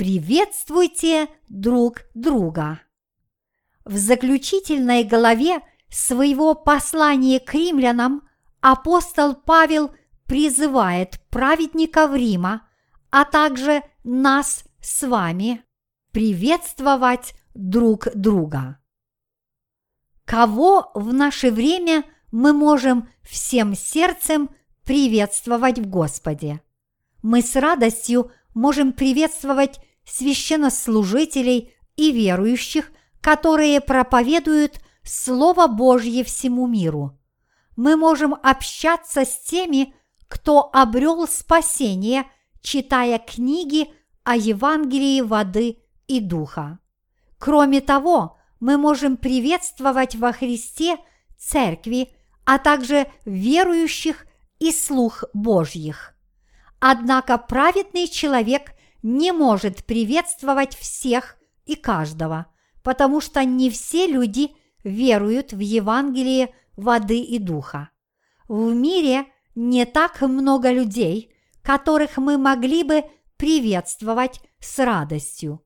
Приветствуйте друг друга. В заключительной главе своего послания к римлянам апостол Павел призывает праведников Рима, а также нас с вами приветствовать друг друга. Кого в наше время мы можем всем сердцем приветствовать в Господе? Мы с радостью можем приветствовать священнослужителей и верующих, которые проповедуют Слово Божье всему миру. Мы можем общаться с теми, кто обрел спасение, читая книги о Евангелии воды и духа. Кроме того, мы можем приветствовать во Христе церкви, а также верующих и слух Божьих. Однако праведный человек не может приветствовать всех и каждого, потому что не все люди веруют в Евангелие воды и духа. В мире не так много людей, которых мы могли бы приветствовать с радостью.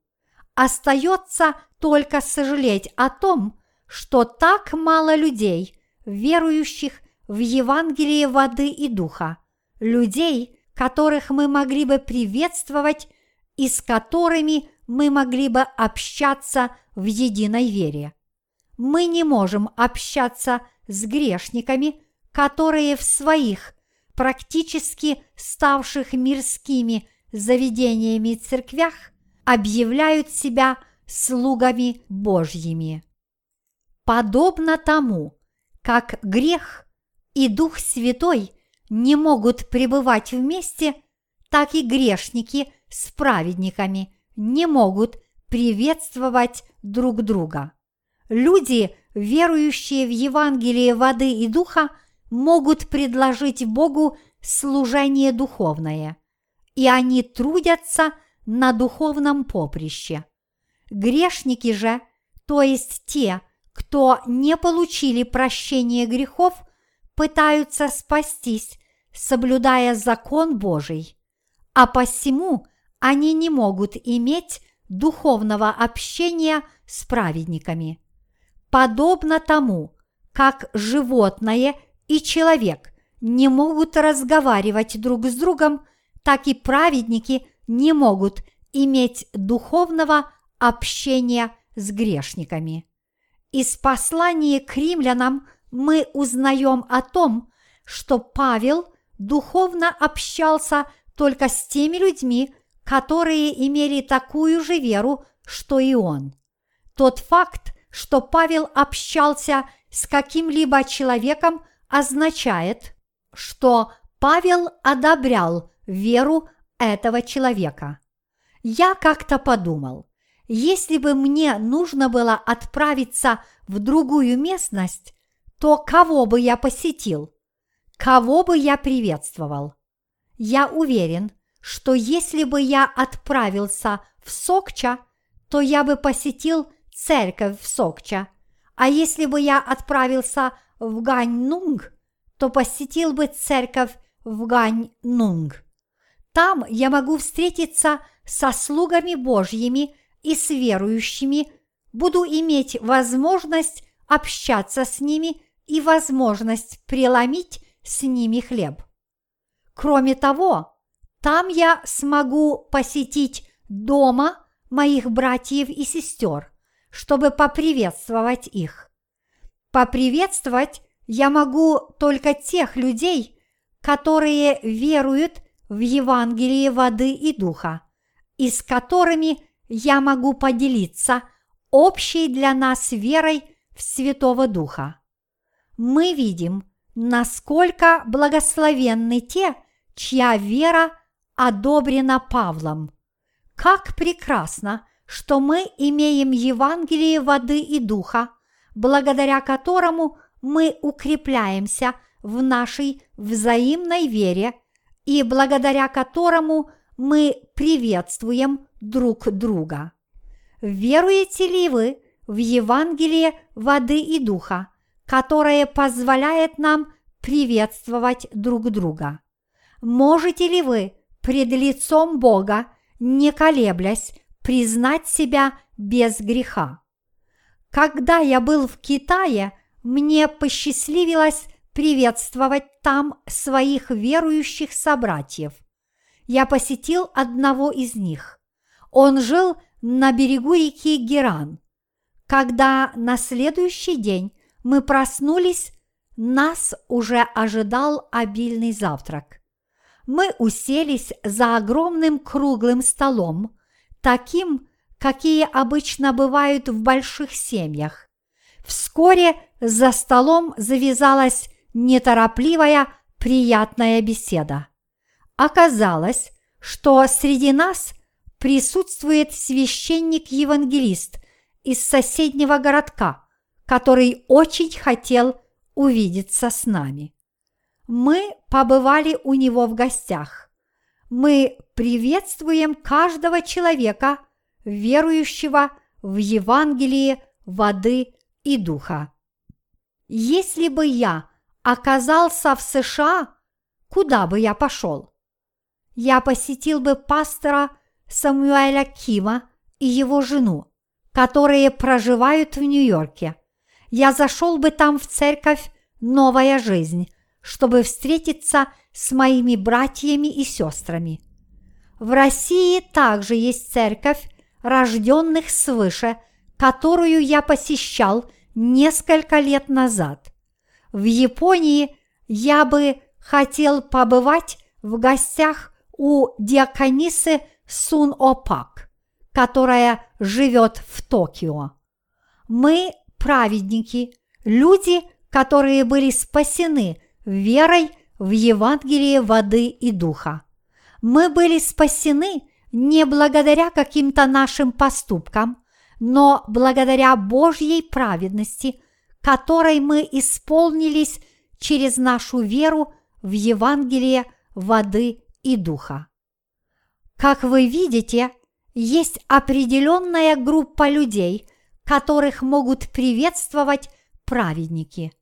Остается только сожалеть о том, что так мало людей, верующих в Евангелие воды и духа, людей, которых мы могли бы приветствовать и с которыми мы могли бы общаться в единой вере. Мы не можем общаться с грешниками, которые в своих практически ставших мирскими заведениями церквях объявляют себя слугами Божьими. Подобно тому, как грех и Дух Святой не могут пребывать вместе, так и грешники с праведниками не могут приветствовать друг друга. Люди, верующие в Евангелие воды и духа, могут предложить Богу служение духовное, и они трудятся на духовном поприще. Грешники же, то есть те, кто не получили прощения грехов, пытаются спастись, соблюдая закон Божий, а посему они не могут иметь духовного общения с праведниками. Подобно тому, как животное и человек не могут разговаривать друг с другом, так и праведники не могут иметь духовного общения с грешниками. Из послания к римлянам мы узнаем о том, что Павел духовно общался только с теми людьми, которые имели такую же веру, что и он. Тот факт, что Павел общался с каким-либо человеком, означает, что Павел одобрял веру этого человека. Я как-то подумал, если бы мне нужно было отправиться в другую местность, то кого бы я посетил? Кого бы я приветствовал? Я уверен, что если бы я отправился в Сокча, то я бы посетил церковь в Сокча, а если бы я отправился в Ганьнунг, то посетил бы церковь в Ганьнунг. Там я могу встретиться со слугами Божьими и с верующими, буду иметь возможность общаться с ними и возможность преломить с ними хлеб. Кроме того, там я смогу посетить дома моих братьев и сестер, чтобы поприветствовать их. Поприветствовать я могу только тех людей, которые веруют в Евангелие воды и духа, и с которыми я могу поделиться общей для нас верой в Святого Духа. Мы видим, насколько благословенны те, чья вера одобрена Павлом. Как прекрасно, что мы имеем Евангелие воды и духа, благодаря которому мы укрепляемся в нашей взаимной вере и благодаря которому мы приветствуем друг друга. Веруете ли вы в Евангелие воды и духа, которое позволяет нам приветствовать друг друга? Можете ли вы пред лицом Бога, не колеблясь, признать себя без греха. Когда я был в Китае, мне посчастливилось приветствовать там своих верующих собратьев. Я посетил одного из них. Он жил на берегу реки Геран. Когда на следующий день мы проснулись, нас уже ожидал обильный завтрак. Мы уселись за огромным круглым столом, таким, какие обычно бывают в больших семьях. Вскоре за столом завязалась неторопливая, приятная беседа. Оказалось, что среди нас присутствует священник-евангелист из соседнего городка, который очень хотел увидеться с нами. Мы побывали у него в гостях. Мы приветствуем каждого человека, верующего в Евангелие воды и духа. Если бы я оказался в США, куда бы я пошел? Я посетил бы пастора Самуэля Кима и его жену, которые проживают в Нью-Йорке. Я зашел бы там в церковь «Новая жизнь», чтобы встретиться с моими братьями и сестрами. В России также есть церковь рожденных свыше, которую я посещал несколько лет назад. В Японии я бы хотел побывать в гостях у диаконисы Сун Опак, которая живет в Токио. Мы праведники, люди, которые были спасены верой в Евангелие воды и духа. Мы были спасены не благодаря каким-то нашим поступкам, но благодаря Божьей праведности, которой мы исполнились через нашу веру в Евангелие воды и духа. Как вы видите, есть определенная группа людей, которых могут приветствовать праведники.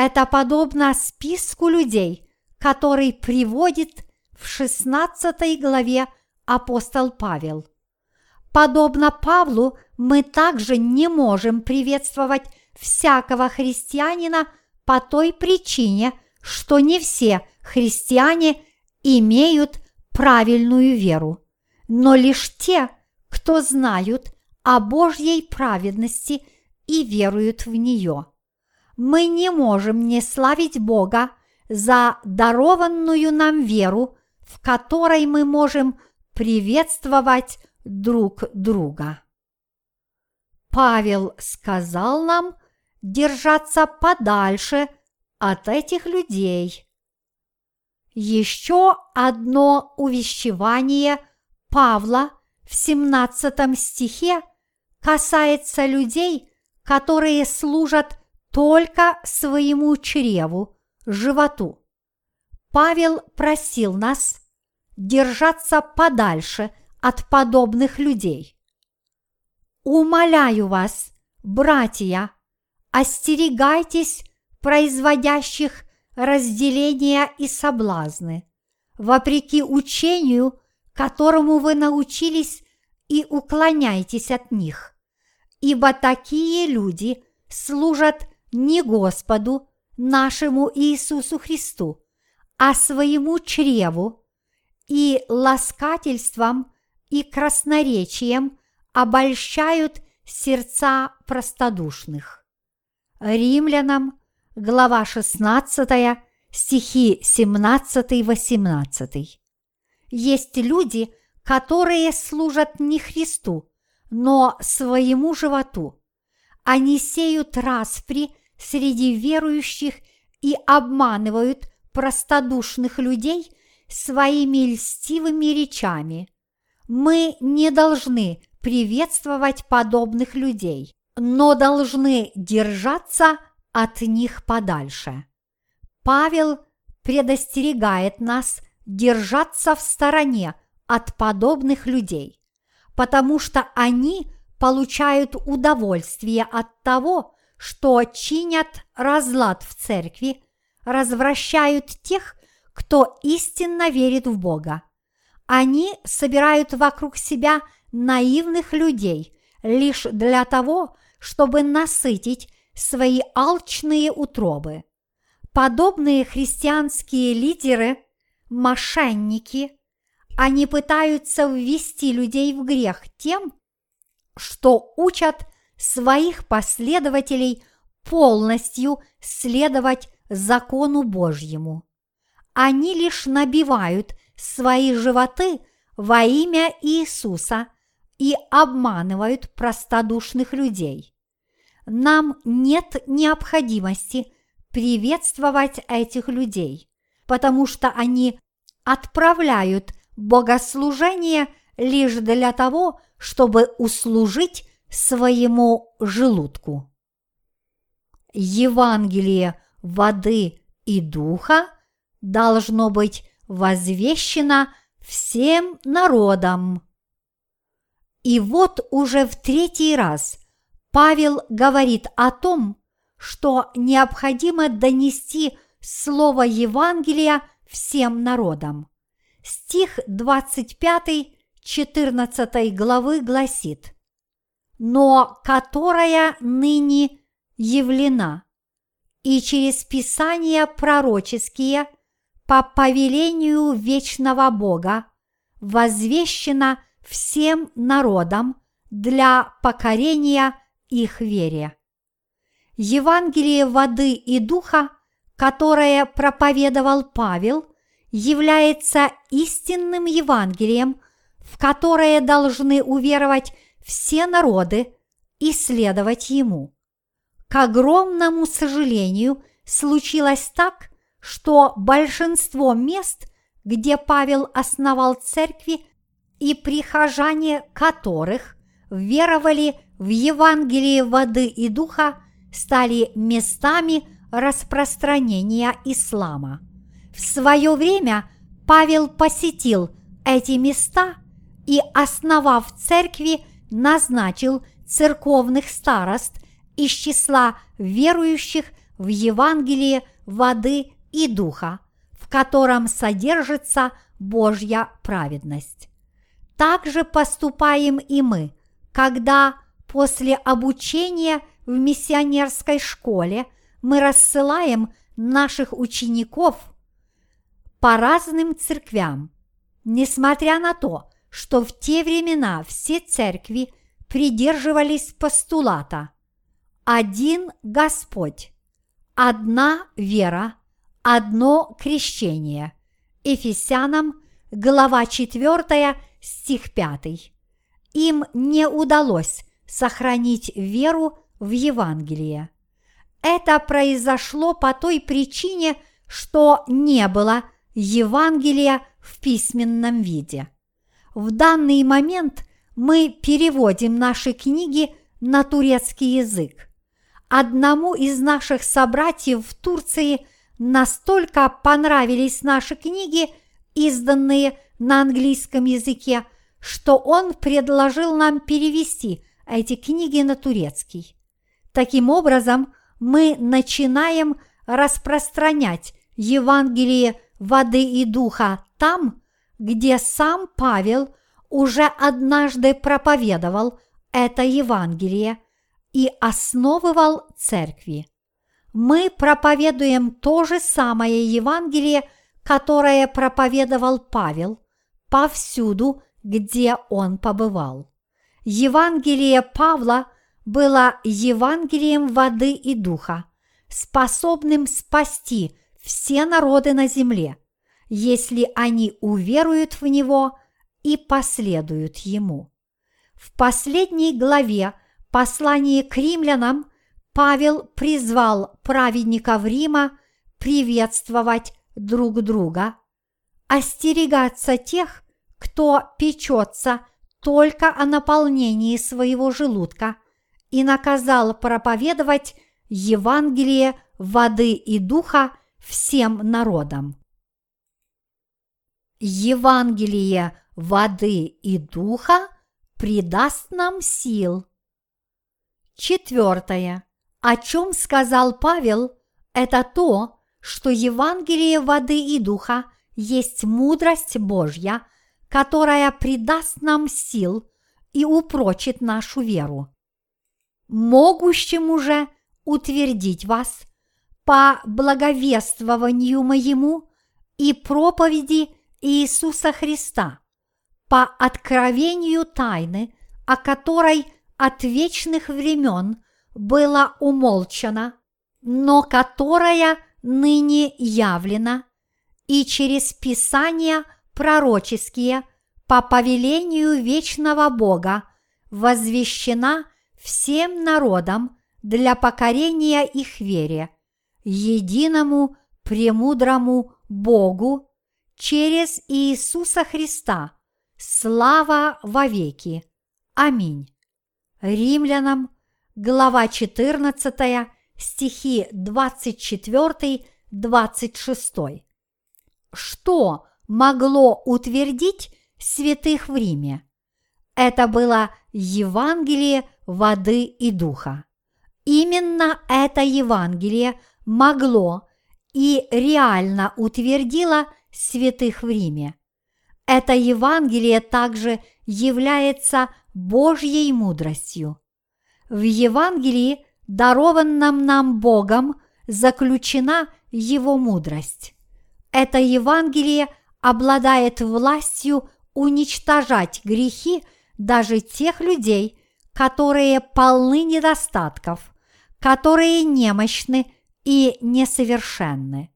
Это подобно списку людей, который приводит в 16 главе апостол Павел. Подобно Павлу, мы также не можем приветствовать всякого христианина по той причине, что не все христиане имеют правильную веру, но лишь те, кто знают о Божьей праведности и веруют в нее. Мы не можем не славить Бога за дарованную нам веру, в которой мы можем приветствовать друг друга. Павел сказал нам держаться подальше от этих людей. Еще одно увещевание Павла в 17 стихе касается людей, которые служат только своему чреву, животу. Павел просил нас держаться подальше от подобных людей. Умоляю вас, братья, остерегайтесь производящих разделения и соблазны, вопреки учению, которому вы научились и уклоняйтесь от них, ибо такие люди служат не Господу, нашему Иисусу Христу, а своему чреву и ласкательством и красноречием обольщают сердца простодушных. Римлянам, глава 16, стихи 17-18. Есть люди, которые служат не Христу, но своему животу. Они сеют распри среди верующих и обманывают простодушных людей своими льстивыми речами. Мы не должны приветствовать подобных людей, но должны держаться от них подальше. Павел предостерегает нас держаться в стороне от подобных людей, потому что они получают удовольствие от того, что чинят разлад в церкви, развращают тех, кто истинно верит в Бога. Они собирают вокруг себя наивных людей лишь для того, чтобы насытить свои алчные утробы. Подобные христианские лидеры – мошенники. Они пытаются ввести людей в грех тем, что учат своих последователей полностью следовать закону Божьему. Они лишь набивают свои животы во имя Иисуса и обманывают простодушных людей. Нам нет необходимости приветствовать этих людей, потому что они отправляют богослужение лишь для того, чтобы услужить своему желудку. Евангелие воды и духа должно быть возвещено всем народам. И вот уже в третий раз Павел говорит о том, что необходимо донести слово Евангелия всем народам. Стих 25 14 главы гласит «Но которая ныне явлена, и через Писания пророческие по повелению вечного Бога возвещена всем народам для покорения их вере. Евангелие воды и духа, которое проповедовал Павел, является истинным Евангелием, в которое должны уверовать все народы и следовать ему. К огромному сожалению, случилось так, что большинство мест, где Павел основал церкви и прихожане которых веровали в Евангелие воды и духа, стали местами распространения ислама. В свое время Павел посетил эти места и, основав церкви, назначил церковных старост из числа верующих в Евангелие воды и духа, в котором содержится Божья праведность. Так же поступаем и мы, когда после обучения в миссионерской школе мы рассылаем наших учеников по разным церквям, несмотря на то, что в те времена все церкви придерживались постулата «Один Господь, одна вера, одно крещение». Ефесянам, глава 4, стих 5. Им не удалось сохранить веру в Евангелие. Это произошло по той причине, что не было Евангелия в письменном виде. В данный момент мы переводим наши книги на турецкий язык. Одному из наших собратьев в Турции настолько понравились наши книги, изданные на английском языке, что он предложил нам перевести эти книги на турецкий. Таким образом, мы начинаем распространять Евангелие воды и духа там, где сам Павел уже однажды проповедовал это Евангелие и основывал церкви. Мы проповедуем то же самое Евангелие, которое проповедовал Павел, повсюду, где он побывал. Евангелие Павла было Евангелием воды и духа, способным спасти все народы на земле, если они уверуют в него и последуют ему. В последней главе послания к римлянам Павел призвал праведников Рима приветствовать друг друга, остерегаться тех, кто печется только о наполнении своего желудка и наказал проповедовать Евангелие воды и духа всем народам. Евангелие воды и духа придаст нам сил. Четвертое. О чем сказал Павел, это то, что Евангелие воды и духа есть мудрость Божья – которая придаст нам сил и упрочит нашу веру. Могущему же утвердить вас по благовествованию моему и проповеди Иисуса Христа, по откровению тайны, о которой от вечных времен было умолчано, но которая ныне явлена, и через Писания пророческие по повелению вечного Бога возвещена всем народам для покорения их вере, единому премудрому Богу через Иисуса Христа. Слава вовеки. Аминь. Римлянам, глава 14, стихи 24-26. Что могло утвердить святых в Риме? Это было Евангелие воды и духа. Именно это Евангелие могло и реально утвердило святых в Риме. Это Евангелие также является Божьей мудростью. В Евангелии, дарованном нам Богом, заключена Его мудрость. Это Евангелие обладает властью уничтожать грехи даже тех людей, которые полны недостатков, которые немощны и несовершенны.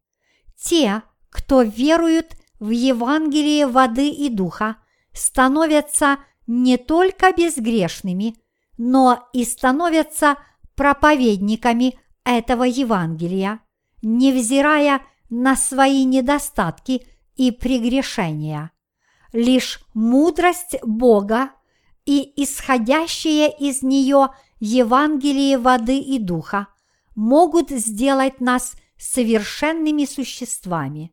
Те, кто веруют в Евангелие воды и духа, становятся не только безгрешными, но и становятся проповедниками этого Евангелия, невзирая на свои недостатки и прегрешения. Лишь мудрость Бога и исходящее из нее Евангелие воды и духа могут сделать нас совершенными существами.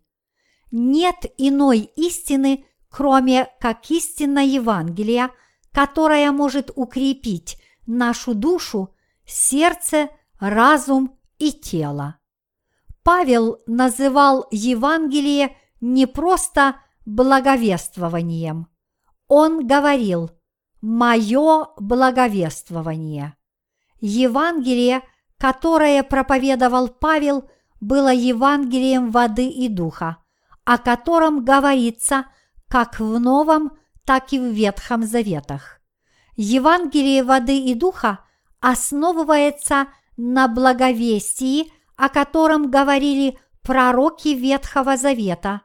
Нет иной истины, кроме как истина Евангелия, которая может укрепить нашу душу, сердце, разум и тело. Павел называл Евангелие не просто благовествованием. Он говорил «Мое благовествование». Евангелие, которое проповедовал Павел, было Евангелием воды и духа, о котором говорится как в Новом, так и в Ветхом Заветах. Евангелие воды и духа основывается на благовестии, о котором говорили пророки Ветхого Завета,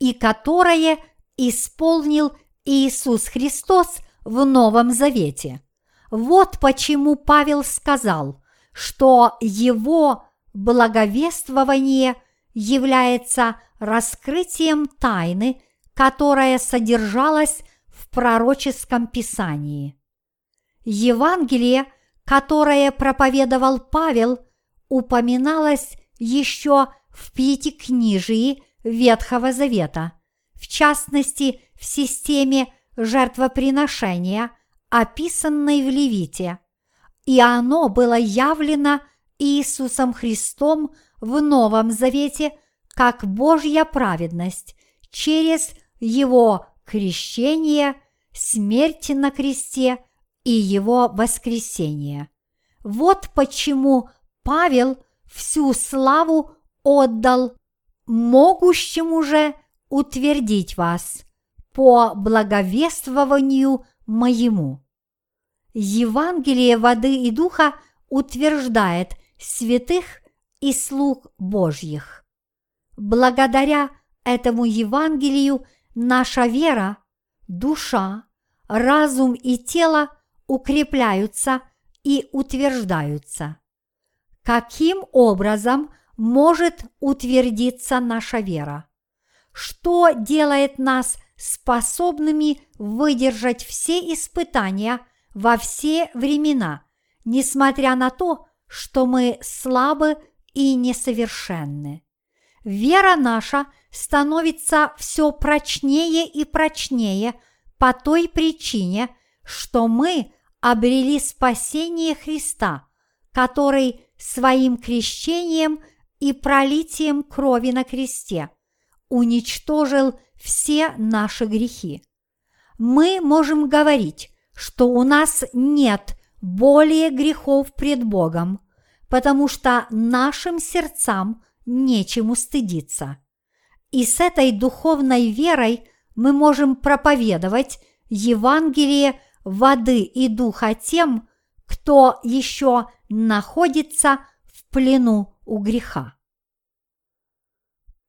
и которое исполнил Иисус Христос в Новом Завете. Вот почему Павел сказал, что его благовествование является раскрытием тайны, которая содержалась в пророческом писании. Евангелие, которое проповедовал Павел, упоминалось еще в Пятикнижии Ветхого Завета, в частности в системе жертвоприношения, описанной в Левите, и оно было явлено Иисусом Христом в Новом Завете как Божья праведность через Его крещение, смерть на кресте и Его воскресение. Вот почему Павел всю славу отдал могущему же утвердить вас по благовествованию моему. Евангелие воды и духа утверждает святых и слуг Божьих. Благодаря этому Евангелию наша вера, душа, разум и тело укрепляются и утверждаются. Каким образом может утвердиться наша вера? Что делает нас способными выдержать все испытания во все времена, несмотря на то, что мы слабы и несовершенны? Вера наша становится все прочнее и прочнее по той причине, что мы обрели спасение Христа, который своим крещением и пролитием крови на кресте уничтожил все наши грехи. Мы можем говорить, что у нас нет более грехов пред Богом, потому что нашим сердцам нечему стыдиться. И с этой духовной верой мы можем проповедовать Евангелие воды и духа тем, кто еще находится в плену у греха.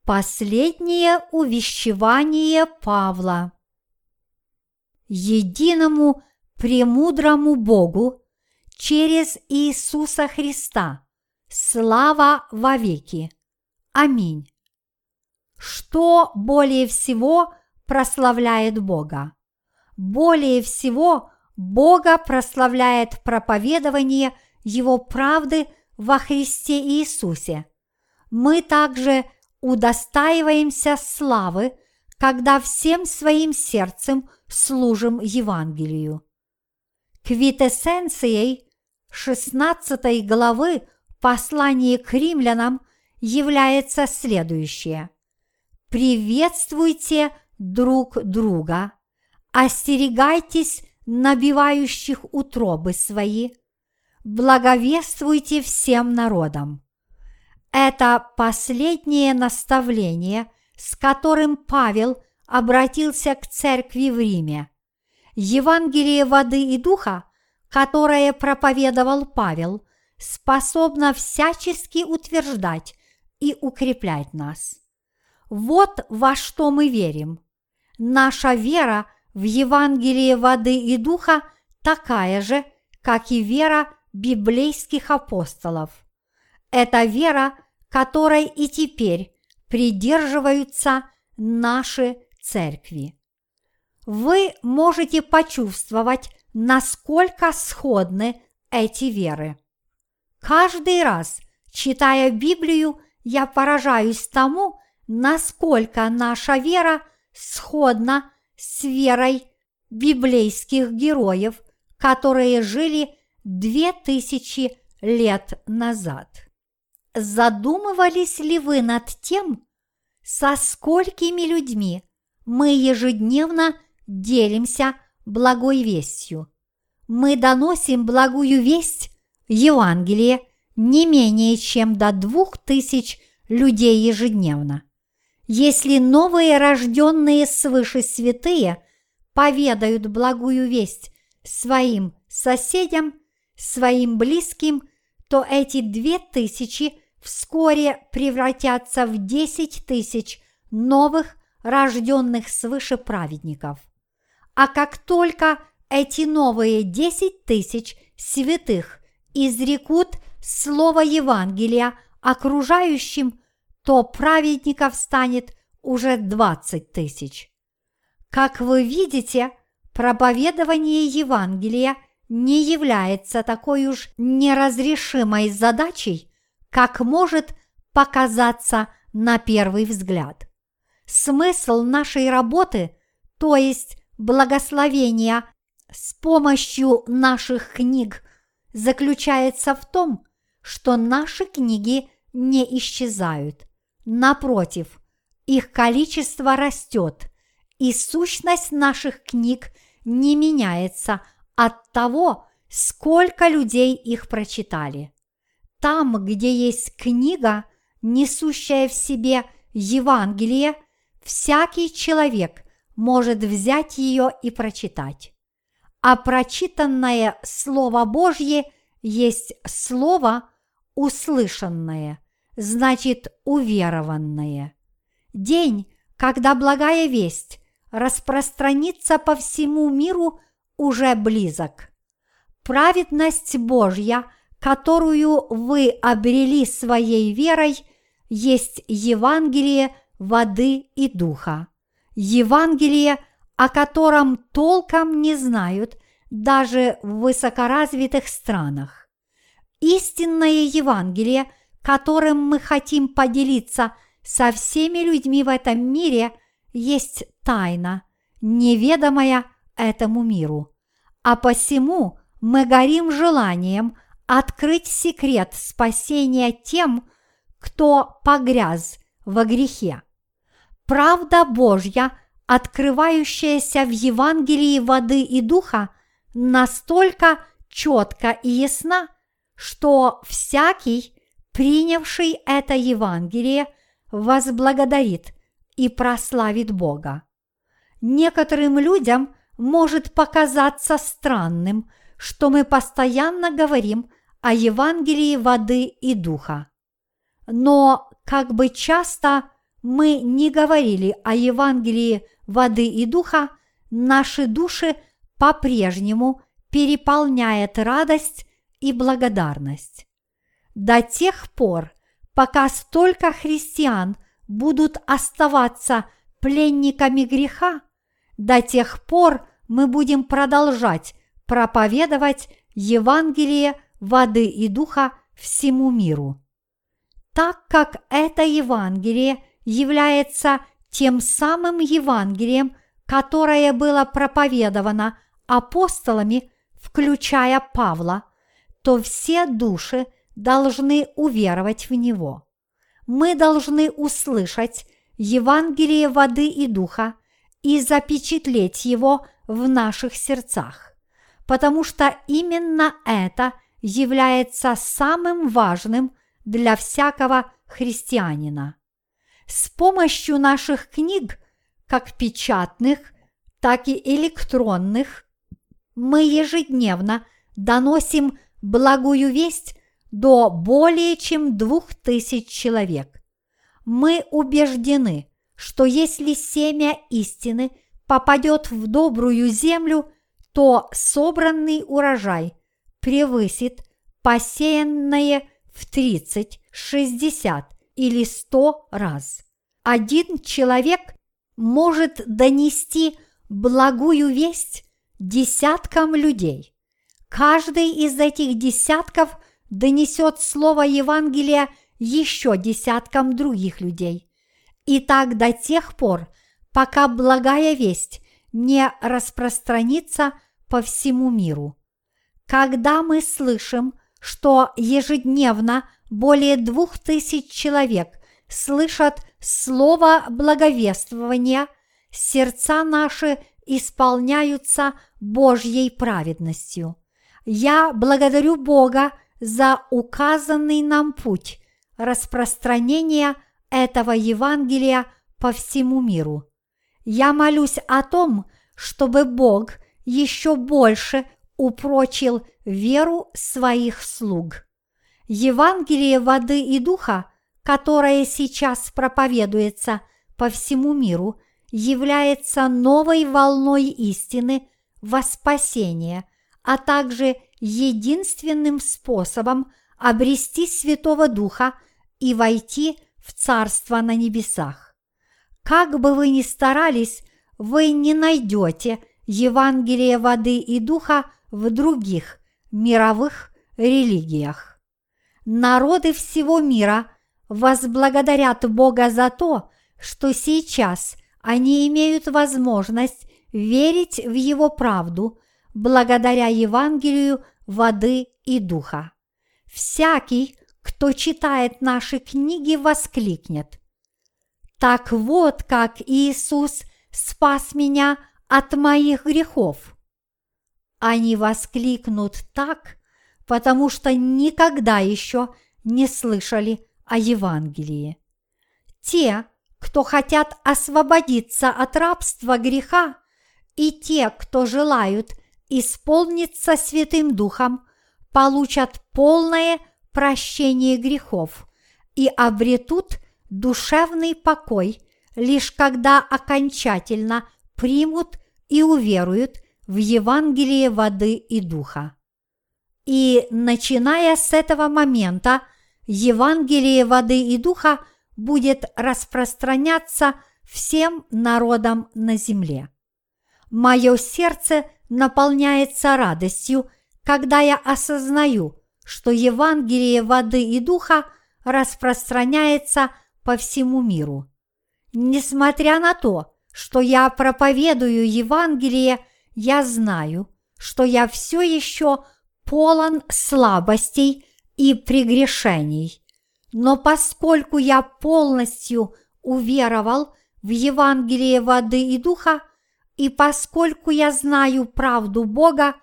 Последнее увещевание Павла. Единому премудрому Богу через Иисуса Христа слава вовеки. Аминь. Что более всего прославляет Бога? Более всего Бога прославляет проповедование Его правды во Христе Иисусе. Мы также удостаиваемся славы, когда всем своим сердцем служим Евангелию. Квитэссенцией 16 главы послания к римлянам является следующее. Приветствуйте друг друга, остерегайтесь набивающих утробы свои, благовествуйте всем народам. Это последнее наставление, с которым Павел обратился к церкви в Риме. Евангелие воды и духа, которое проповедовал Павел, способно всячески утверждать и укреплять нас. Вот во что мы верим. Наша вера в Евангелие воды и духа такая же, как и вера библейских апостолов. Это вера которой и теперь придерживаются наши церкви. Вы можете почувствовать, насколько сходны эти веры. Каждый раз, читая Библию, я поражаюсь тому, насколько наша вера сходна с верой библейских героев, которые жили две тысячи лет назад. Задумывались ли вы над тем, со сколькими людьми мы ежедневно делимся благой вестью? Мы доносим благую весть, Евангелие, не менее чем до двух тысяч людей ежедневно. Если новые рожденные свыше святые поведают благую весть своим соседям, своим близким, то эти две тысячи вскоре превратятся в десять тысяч новых рожденных свыше праведников. А как только эти новые десять тысяч святых изрекут слово Евангелия окружающим, то праведников станет уже двадцать тысяч. Как вы видите, проповедование Евангелия не является такой уж неразрешимой задачей, как может показаться на первый взгляд. Смысл нашей работы, то есть благословения с помощью наших книг, заключается в том, что наши книги не исчезают. Напротив, их количество растет, и сущность наших книг не меняется от того, сколько людей их прочитали. Там, где есть книга, несущая в себе Евангелие, всякий человек может взять ее и прочитать. А прочитанное Слово Божье есть Слово услышанное, значит уверованное. День, когда благая весть распространится по всему миру, уже близок. Праведность Божья – которую вы обрели своей верой, есть Евангелие воды и духа. Евангелие, о котором толком не знают даже в высокоразвитых странах. Истинное Евангелие, которым мы хотим поделиться со всеми людьми в этом мире, есть тайна, неведомая этому миру. А посему мы горим желанием – открыть секрет спасения тем, кто погряз во грехе. Правда Божья, открывающаяся в Евангелии воды и духа, настолько четко и ясна, что всякий, принявший это Евангелие, возблагодарит и прославит Бога. Некоторым людям может показаться странным, что мы постоянно говорим о Евангелии воды и духа. Но как бы часто мы не говорили о Евангелии воды и духа, наши души по-прежнему переполняет радость и благодарность. До тех пор, пока столько христиан будут оставаться пленниками греха, до тех пор мы будем продолжать проповедовать Евангелие воды и духа всему миру. Так как это Евангелие является тем самым Евангелием, которое было проповедовано апостолами, включая Павла, то все души должны уверовать в него. Мы должны услышать Евангелие воды и духа и запечатлеть его в наших сердцах, потому что именно это является самым важным для всякого христианина. С помощью наших книг, как печатных, так и электронных, мы ежедневно доносим благую весть до более чем двух тысяч человек. Мы убеждены, что если семя истины попадет в добрую землю, то собранный урожай превысит посеянное в 30, 60 или 100 раз. Один человек может донести благую весть десяткам людей. Каждый из этих десятков донесет слово Евангелия еще десяткам других людей. И так до тех пор, пока благая весть не распространится по всему миру. Когда мы слышим, что ежедневно более двух тысяч человек слышат слово благовествования, сердца наши исполняются Божьей праведностью. Я благодарю Бога за указанный нам путь распространения этого Евангелия по всему миру. Я молюсь о том, чтобы Бог еще больше упрочил веру своих слуг. Евангелие воды и духа, которое сейчас проповедуется по всему миру, является новой волной истины во спасение, а также единственным способом обрести Святого Духа и войти в Царство на небесах. Как бы вы ни старались, вы не найдете Евангелие воды и духа в других мировых религиях. Народы всего мира возблагодарят Бога за то, что сейчас они имеют возможность верить в Его правду благодаря Евангелию воды и духа. Всякий, кто читает наши книги, воскликнет. Так вот, как Иисус спас меня от моих грехов. Они воскликнут так, потому что никогда еще не слышали о Евангелии. Те, кто хотят освободиться от рабства греха, и те, кто желают исполниться Святым Духом, получат полное прощение грехов и обретут душевный покой, лишь когда окончательно примут и уверуют в Евангелие воды и духа. И начиная с этого момента, Евангелие воды и духа будет распространяться всем народам на земле. Мое сердце наполняется радостью, когда я осознаю, что Евангелие воды и духа распространяется по всему миру. Несмотря на то, что я проповедую Евангелие, я знаю, что я все еще полон слабостей и прегрешений. Но поскольку я полностью уверовал в Евангелие воды и духа, и поскольку я знаю правду Бога,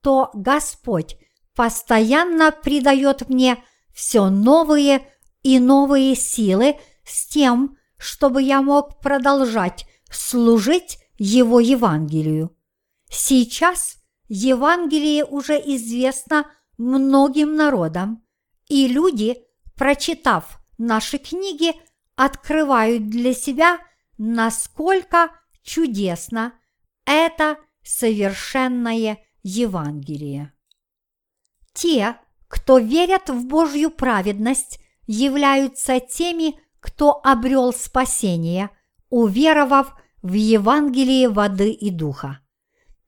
то Господь постоянно придает мне все новые и новые силы с тем, чтобы я мог продолжать служить Его Евангелию. Сейчас Евангелие уже известно многим народам, и люди, прочитав наши книги, открывают для себя, насколько чудесно это совершенное Евангелие. Те, кто верят в Божью праведность, являются теми, кто обрел спасение, уверовав в Евангелие воды и духа.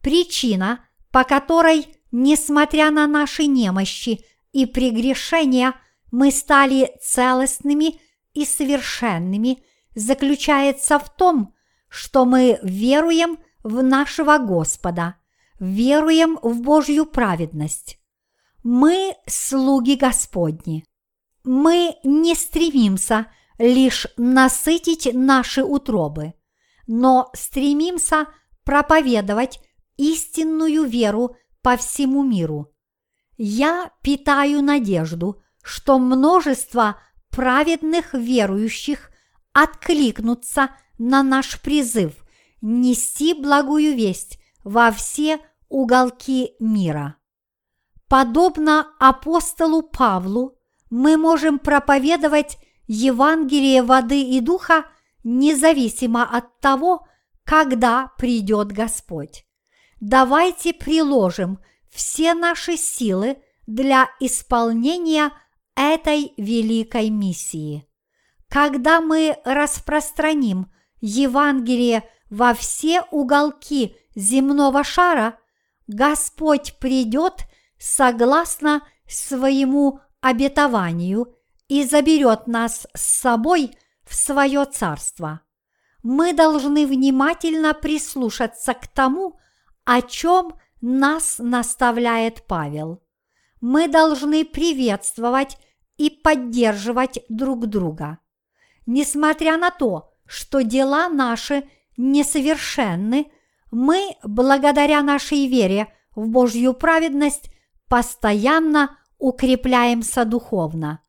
Причина, по которой, несмотря на наши немощи и прегрешения, мы стали целостными и совершенными, заключается в том, что мы веруем в нашего Господа, веруем в Божью праведность. Мы слуги Господни. Мы не стремимся лишь насытить наши утробы, но стремимся проповедовать истинную веру по всему миру. Я питаю надежду, что множество праведных верующих откликнутся на наш призыв нести благую весть во все уголки мира. Подобно апостолу Павлу, мы можем проповедовать Евангелие воды и духа независимо от того, когда придет Господь. Давайте приложим все наши силы для исполнения этой великой миссии. Когда мы распространим Евангелие во все уголки земного шара, Господь придет согласно своему обетованию и заберет нас с собой в свое царство. Мы должны внимательно прислушаться к тому, о чем нас наставляет Павел. Мы должны приветствовать и поддерживать друг друга. Несмотря на то, что дела наши несовершенны, мы, благодаря нашей вере в Божью праведность, постоянно укрепляемся духовно.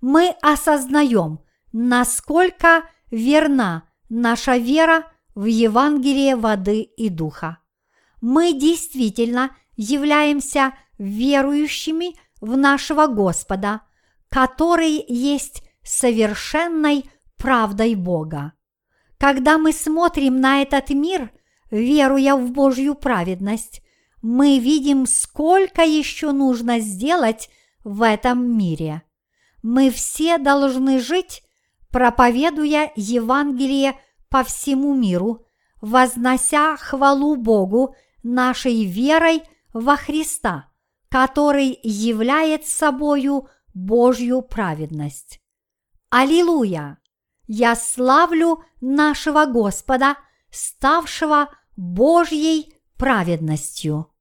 Мы осознаем, насколько верна наша вера в Евангелие воды и духа. Мы действительно являемся верующими в нашего Господа, который есть совершенной правдой Бога. Когда мы смотрим на этот мир, веруя в Божью праведность, мы видим, сколько еще нужно сделать в этом мире. Мы все должны жить, проповедуя Евангелие по всему миру, вознося хвалу Богу нашей верой во Христа, который являет собою Божью праведность. Аллилуйя! Я славлю нашего Господа, ставшего Божьей праведностью.